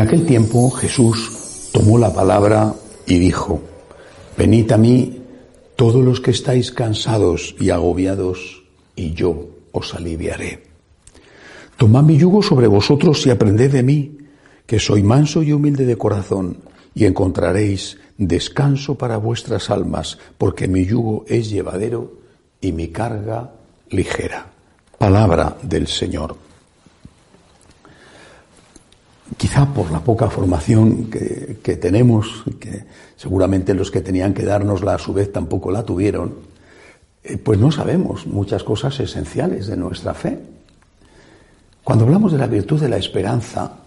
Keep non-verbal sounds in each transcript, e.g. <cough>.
aquel tiempo Jesús tomó la palabra y dijo, Venid a mí todos los que estáis cansados y agobiados, y yo os aliviaré. Tomad mi yugo sobre vosotros y aprended de mí, que soy manso y humilde de corazón, y encontraréis descanso para vuestras almas, porque mi yugo es llevadero y mi carga ligera. Palabra del Señor. Quizá por la poca formación que, tenemos, que seguramente los que tenían que dárnosla a su vez tampoco la tuvieron, eh, pues no sabemos muchas cosas esenciales de nuestra fe. Cuando hablamos de la virtud de la esperanza,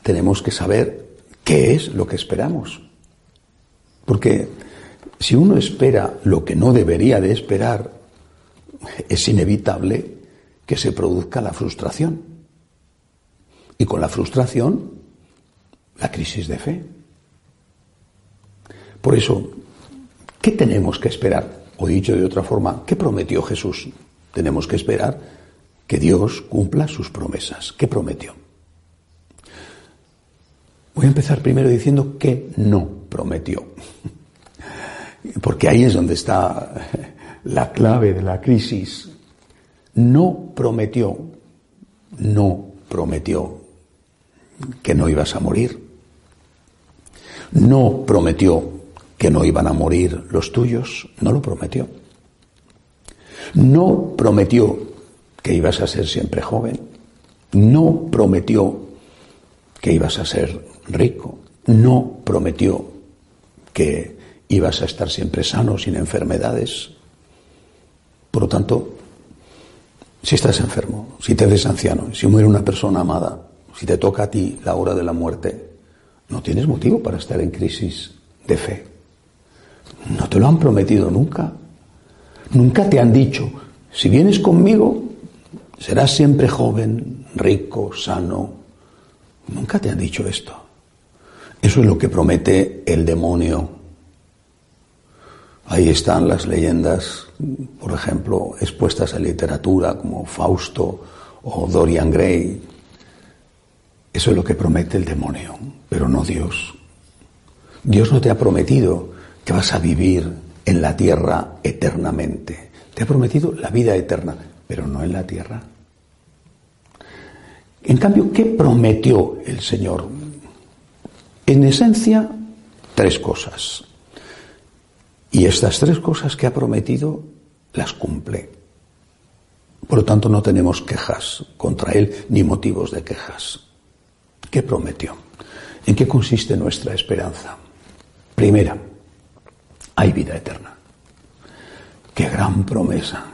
tenemos que saber qué es lo que esperamos. Porque si uno espera lo que no debería de esperar, es inevitable que se produzca la frustración. Y con la frustración, la crisis de fe. Por eso, ¿qué tenemos que esperar? O dicho de otra forma, ¿qué prometió Jesús? Tenemos que esperar que Dios cumpla sus promesas. ¿Qué prometió? Voy a empezar primero diciendo que no prometió. <laughs> Porque ahí es donde está <laughs> la clave de la crisis. No prometió, no prometió que no ibas a morir. No prometió que no iban a morir los tuyos, no lo prometió. No prometió que ibas a ser siempre joven. No prometió que ibas a ser rico. No prometió que ibas a estar siempre sano, sin enfermedades. Por lo tanto, si estás enfermo, si te ves anciano, si muere una persona amada, si te toca a ti la hora de la muerte, no tienes motivo para estar en crisis de fe. No te lo han prometido nunca. Nunca te han dicho, si vienes conmigo, serás siempre joven, rico, sano. Nunca te han dicho esto. Eso es lo que promete el demonio Ahí están las leyendas, por ejemplo, expuestas en literatura como Fausto o Dorian Gray. Eso es lo que promete el demonio, pero no Dios. Dios no te ha prometido que vas a vivir en la tierra eternamente. Te ha prometido la vida eterna, pero no en la tierra. En cambio, ¿qué prometió el Señor? En esencia, tres cosas. Y estas tres cosas que ha prometido las cumple. Por lo tanto, no tenemos quejas contra Él ni motivos de quejas. ¿Qué prometió? ¿En qué consiste nuestra esperanza? Primera, hay vida eterna. Qué gran promesa,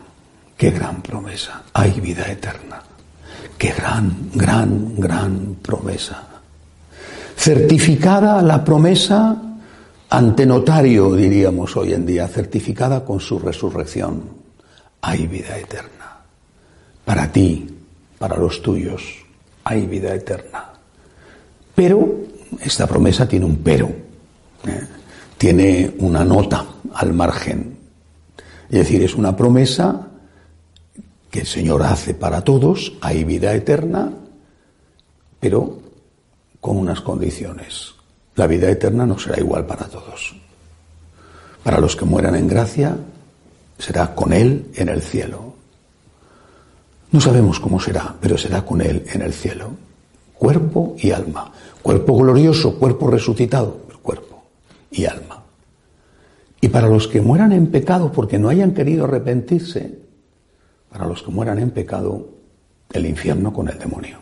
qué gran promesa. Hay vida eterna. Qué gran, gran, gran promesa. Certificada la promesa ante notario, diríamos hoy en día, certificada con su resurrección, hay vida eterna. Para ti, para los tuyos, hay vida eterna. Pero esta promesa tiene un pero, ¿eh? tiene una nota al margen. Es decir, es una promesa que el Señor hace para todos, hay vida eterna, pero con unas condiciones. La vida eterna no será igual para todos. Para los que mueran en gracia, será con Él en el cielo. No sabemos cómo será, pero será con Él en el cielo. Cuerpo y alma. Cuerpo glorioso, cuerpo resucitado, cuerpo y alma. Y para los que mueran en pecado porque no hayan querido arrepentirse, para los que mueran en pecado, el infierno con el demonio.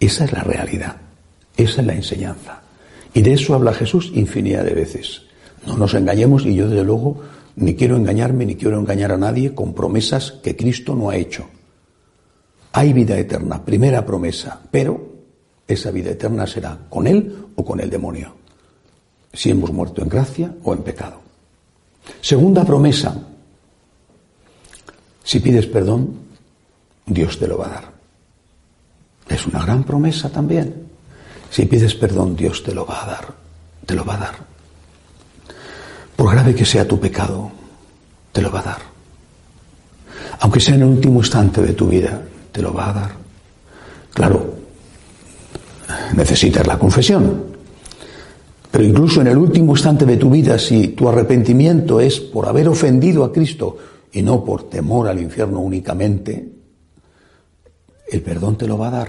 Esa es la realidad. Esa es la enseñanza. Y de eso habla Jesús infinidad de veces. No nos engañemos y yo desde luego ni quiero engañarme ni quiero engañar a nadie con promesas que Cristo no ha hecho. Hay vida eterna, primera promesa, pero esa vida eterna será con Él o con el demonio, si hemos muerto en gracia o en pecado. Segunda promesa, si pides perdón, Dios te lo va a dar. Es una gran promesa también. Si pides perdón, Dios te lo va a dar, te lo va a dar. Por grave que sea tu pecado, te lo va a dar. Aunque sea en el último instante de tu vida, te lo va a dar. Claro, necesitas la confesión. Pero incluso en el último instante de tu vida, si tu arrepentimiento es por haber ofendido a Cristo y no por temor al infierno únicamente, el perdón te lo va a dar.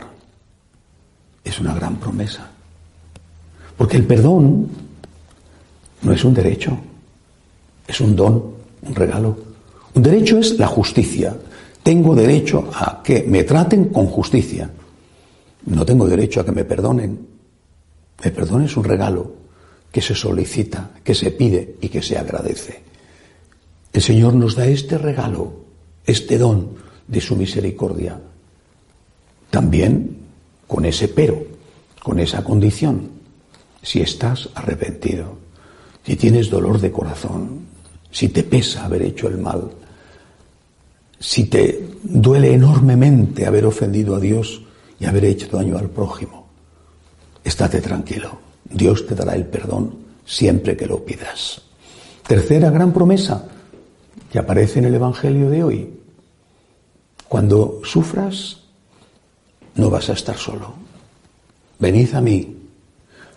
Es una gran promesa. Porque el perdón no es un derecho, es un don, un regalo. Un derecho es la justicia. Tengo derecho a que me traten con justicia. No tengo derecho a que me perdonen. El perdón es un regalo que se solicita, que se pide y que se agradece. El Señor nos da este regalo, este don de su misericordia. También con ese pero, con esa condición. Si estás arrepentido, si tienes dolor de corazón, si te pesa haber hecho el mal, si te duele enormemente haber ofendido a Dios y haber hecho daño al prójimo, estate tranquilo. Dios te dará el perdón siempre que lo pidas. Tercera gran promesa que aparece en el Evangelio de hoy. Cuando sufras, no vas a estar solo. Venid a mí,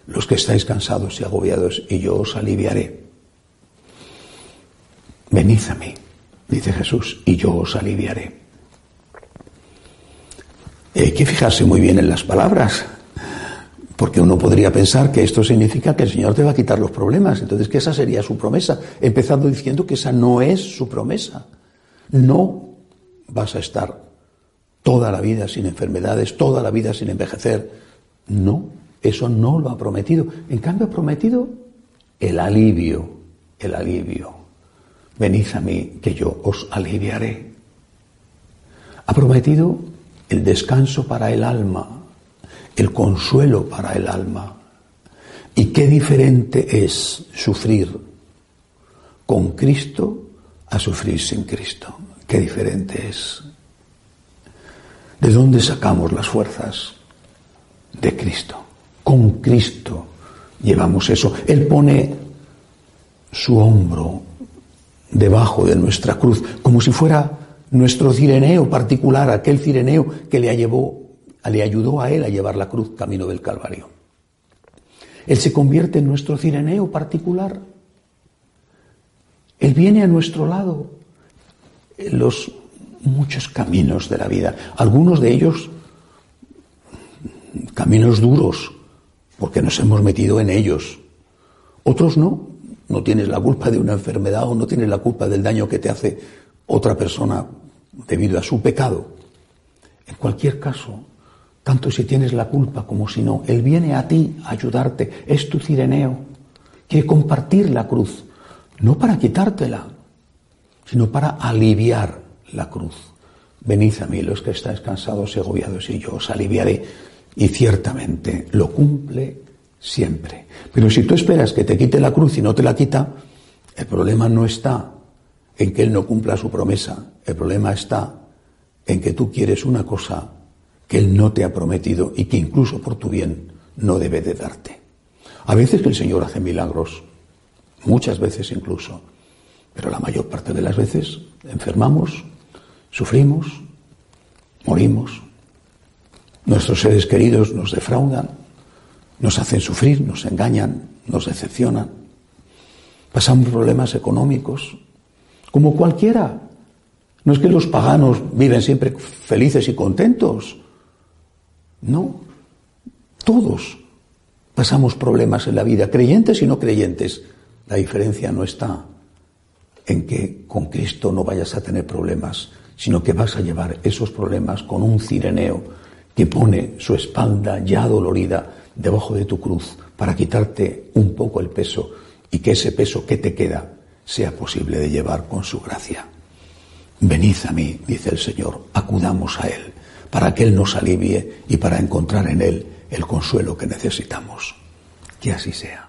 los que estáis cansados y agobiados, y yo os aliviaré. Venid a mí dice Jesús, y yo os aliviaré. hay que fijarse muy bien en las palabras, porque uno podría pensar que esto significa que el Señor te va a quitar los problemas, entonces que esa sería su promesa, empezando diciendo que esa no es su promesa. No vas a estar toda la vida sin enfermedades, toda la vida sin envejecer. No, eso no lo ha prometido. En cambio ha prometido el alivio, el alivio. Venid a mí, que yo os aliviaré. Ha prometido el descanso para el alma, el consuelo para el alma. Y qué diferente es sufrir con Cristo a sufrir sin Cristo. Qué diferente es. ¿De dónde sacamos las fuerzas? De Cristo. Con Cristo llevamos eso. Él pone su hombro debajo de nuestra cruz, como si fuera nuestro cireneo particular, aquel cireneo que le, le ayudó a él a llevar la cruz camino del Calvario. Él se convierte en nuestro cireneo particular. Él viene a nuestro lado en los muchos caminos de la vida, algunos de ellos caminos duros, porque nos hemos metido en ellos, otros no, no tienes la culpa de una enfermedad o no tienes la culpa del daño que te hace otra persona debido a su pecado. En cualquier caso, tanto si tienes la culpa como si no, Él viene a ti a ayudarte, es tu cireneo, quiere compartir la cruz, no para quitártela, sino para aliviar la cruz. Venid a mí los que estáis cansados y agobiados y yo os aliviaré. Y ciertamente lo cumple siempre. Pero si tú esperas que te quite la cruz y no te la quita, el problema no está en que Él no cumpla su promesa, el problema está en que tú quieres una cosa que Él no te ha prometido y que incluso por tu bien no debe de darte. A veces que el Señor hace milagros, muchas veces incluso, pero la mayor parte de las veces enfermamos, sufrimos, morimos, nuestros seres queridos nos defraudan, nos hacen sufrir, nos engañan, nos decepcionan. Pasamos problemas económicos, como cualquiera. No es que los paganos viven siempre felices y contentos. No, todos pasamos problemas en la vida, creyentes y no creyentes. La diferencia no está en que con Cristo no vayas a tener problemas, sino que vas a llevar esos problemas con un cireneo que pone su espalda ya dolorida debajo de tu cruz para quitarte un poco el peso y que ese peso que te queda sea posible de llevar con su gracia. Venid a mí, dice el Señor, acudamos a Él, para que Él nos alivie y para encontrar en Él el consuelo que necesitamos. Que así sea.